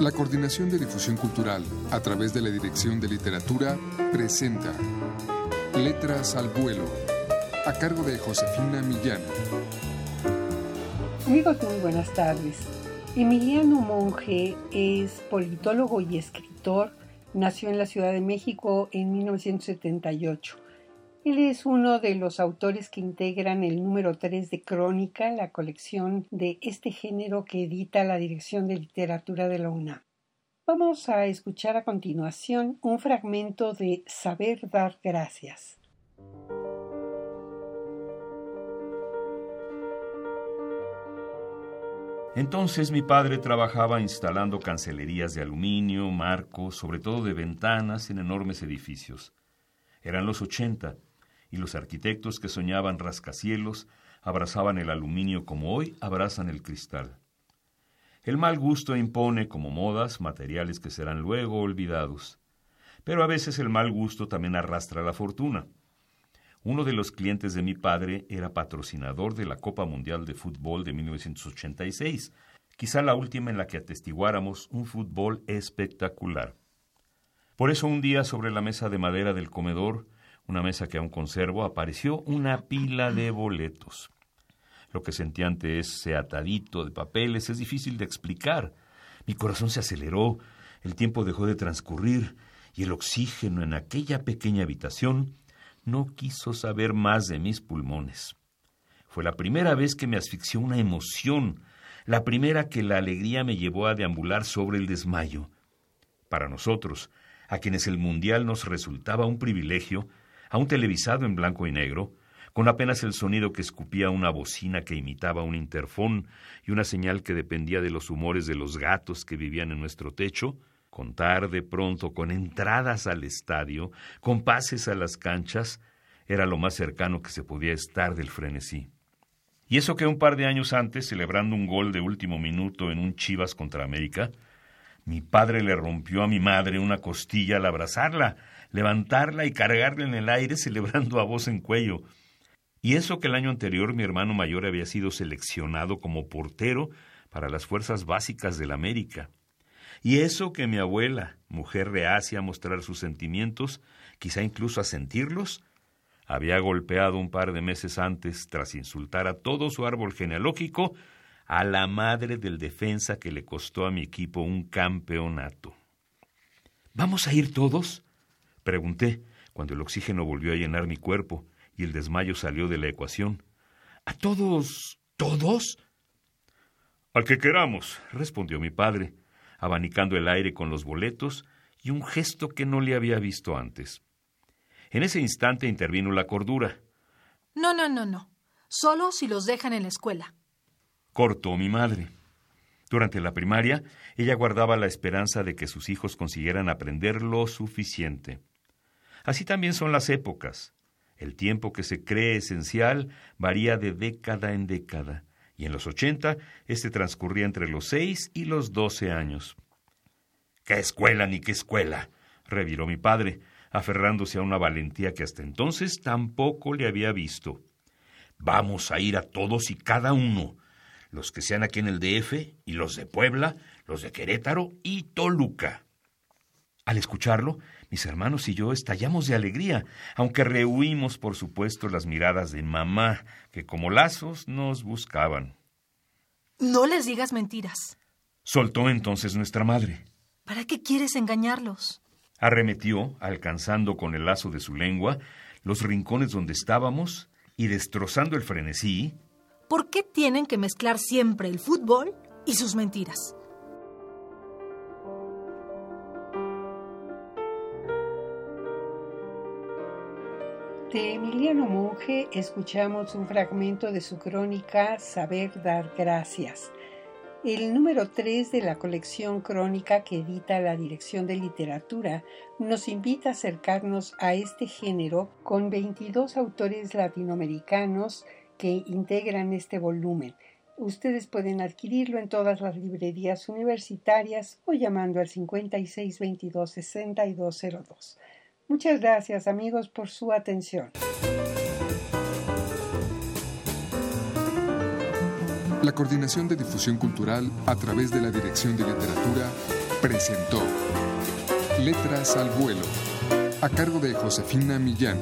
La Coordinación de Difusión Cultural, a través de la Dirección de Literatura, presenta Letras al Vuelo, a cargo de Josefina Millán. Amigos, muy buenas tardes. Emiliano Monge es politólogo y escritor. Nació en la Ciudad de México en 1978. Él es uno de los autores que integran el número 3 de Crónica, la colección de este género que edita la Dirección de Literatura de la UNAM. Vamos a escuchar a continuación un fragmento de Saber dar gracias. Entonces mi padre trabajaba instalando cancelerías de aluminio, marcos, sobre todo de ventanas en enormes edificios. Eran los ochenta, y los arquitectos que soñaban rascacielos abrazaban el aluminio como hoy abrazan el cristal. El mal gusto impone como modas materiales que serán luego olvidados. Pero a veces el mal gusto también arrastra la fortuna. Uno de los clientes de mi padre era patrocinador de la Copa Mundial de Fútbol de 1986, quizá la última en la que atestiguáramos un fútbol espectacular. Por eso un día sobre la mesa de madera del comedor, una mesa que aún conservo, apareció una pila de boletos. Lo que sentí ante ese atadito de papeles es difícil de explicar. Mi corazón se aceleró, el tiempo dejó de transcurrir y el oxígeno en aquella pequeña habitación no quiso saber más de mis pulmones. Fue la primera vez que me asfixió una emoción, la primera que la alegría me llevó a deambular sobre el desmayo. Para nosotros, a quienes el mundial nos resultaba un privilegio, aún televisado en blanco y negro, con apenas el sonido que escupía una bocina que imitaba un interfón y una señal que dependía de los humores de los gatos que vivían en nuestro techo, Contar de pronto con entradas al estadio, con pases a las canchas, era lo más cercano que se podía estar del frenesí. Y eso que un par de años antes, celebrando un gol de último minuto en un Chivas contra América, mi padre le rompió a mi madre una costilla al abrazarla, levantarla y cargarla en el aire celebrando a voz en cuello. Y eso que el año anterior mi hermano mayor había sido seleccionado como portero para las fuerzas básicas del América. Y eso que mi abuela, mujer reacia a mostrar sus sentimientos, quizá incluso a sentirlos, había golpeado un par de meses antes, tras insultar a todo su árbol genealógico, a la madre del defensa que le costó a mi equipo un campeonato. ¿Vamos a ir todos? pregunté, cuando el oxígeno volvió a llenar mi cuerpo y el desmayo salió de la ecuación. ¿A todos? ¿Todos? Al que queramos, respondió mi padre abanicando el aire con los boletos y un gesto que no le había visto antes. En ese instante intervino la cordura. No, no, no, no. Solo si los dejan en la escuela. Cortó mi madre. Durante la primaria, ella guardaba la esperanza de que sus hijos consiguieran aprender lo suficiente. Así también son las épocas. El tiempo que se cree esencial varía de década en década y en los ochenta este transcurría entre los seis y los doce años. ¿Qué escuela ni qué escuela? reviró mi padre, aferrándose a una valentía que hasta entonces tampoco le había visto. Vamos a ir a todos y cada uno, los que sean aquí en el DF y los de Puebla, los de Querétaro y Toluca. Al escucharlo, mis hermanos y yo estallamos de alegría, aunque rehuimos, por supuesto, las miradas de mamá, que como lazos nos buscaban. No les digas mentiras. Soltó entonces nuestra madre. ¿Para qué quieres engañarlos? Arremetió, alcanzando con el lazo de su lengua los rincones donde estábamos y destrozando el frenesí. ¿Por qué tienen que mezclar siempre el fútbol y sus mentiras? De Emiliano Monge escuchamos un fragmento de su crónica Saber dar gracias, el número 3 de la colección crónica que edita la Dirección de Literatura nos invita a acercarnos a este género con 22 autores latinoamericanos que integran este volumen. Ustedes pueden adquirirlo en todas las librerías universitarias o llamando al 56 22 6202. Muchas gracias amigos por su atención. La Coordinación de Difusión Cultural a través de la Dirección de Literatura presentó Letras al Vuelo, a cargo de Josefina Millán.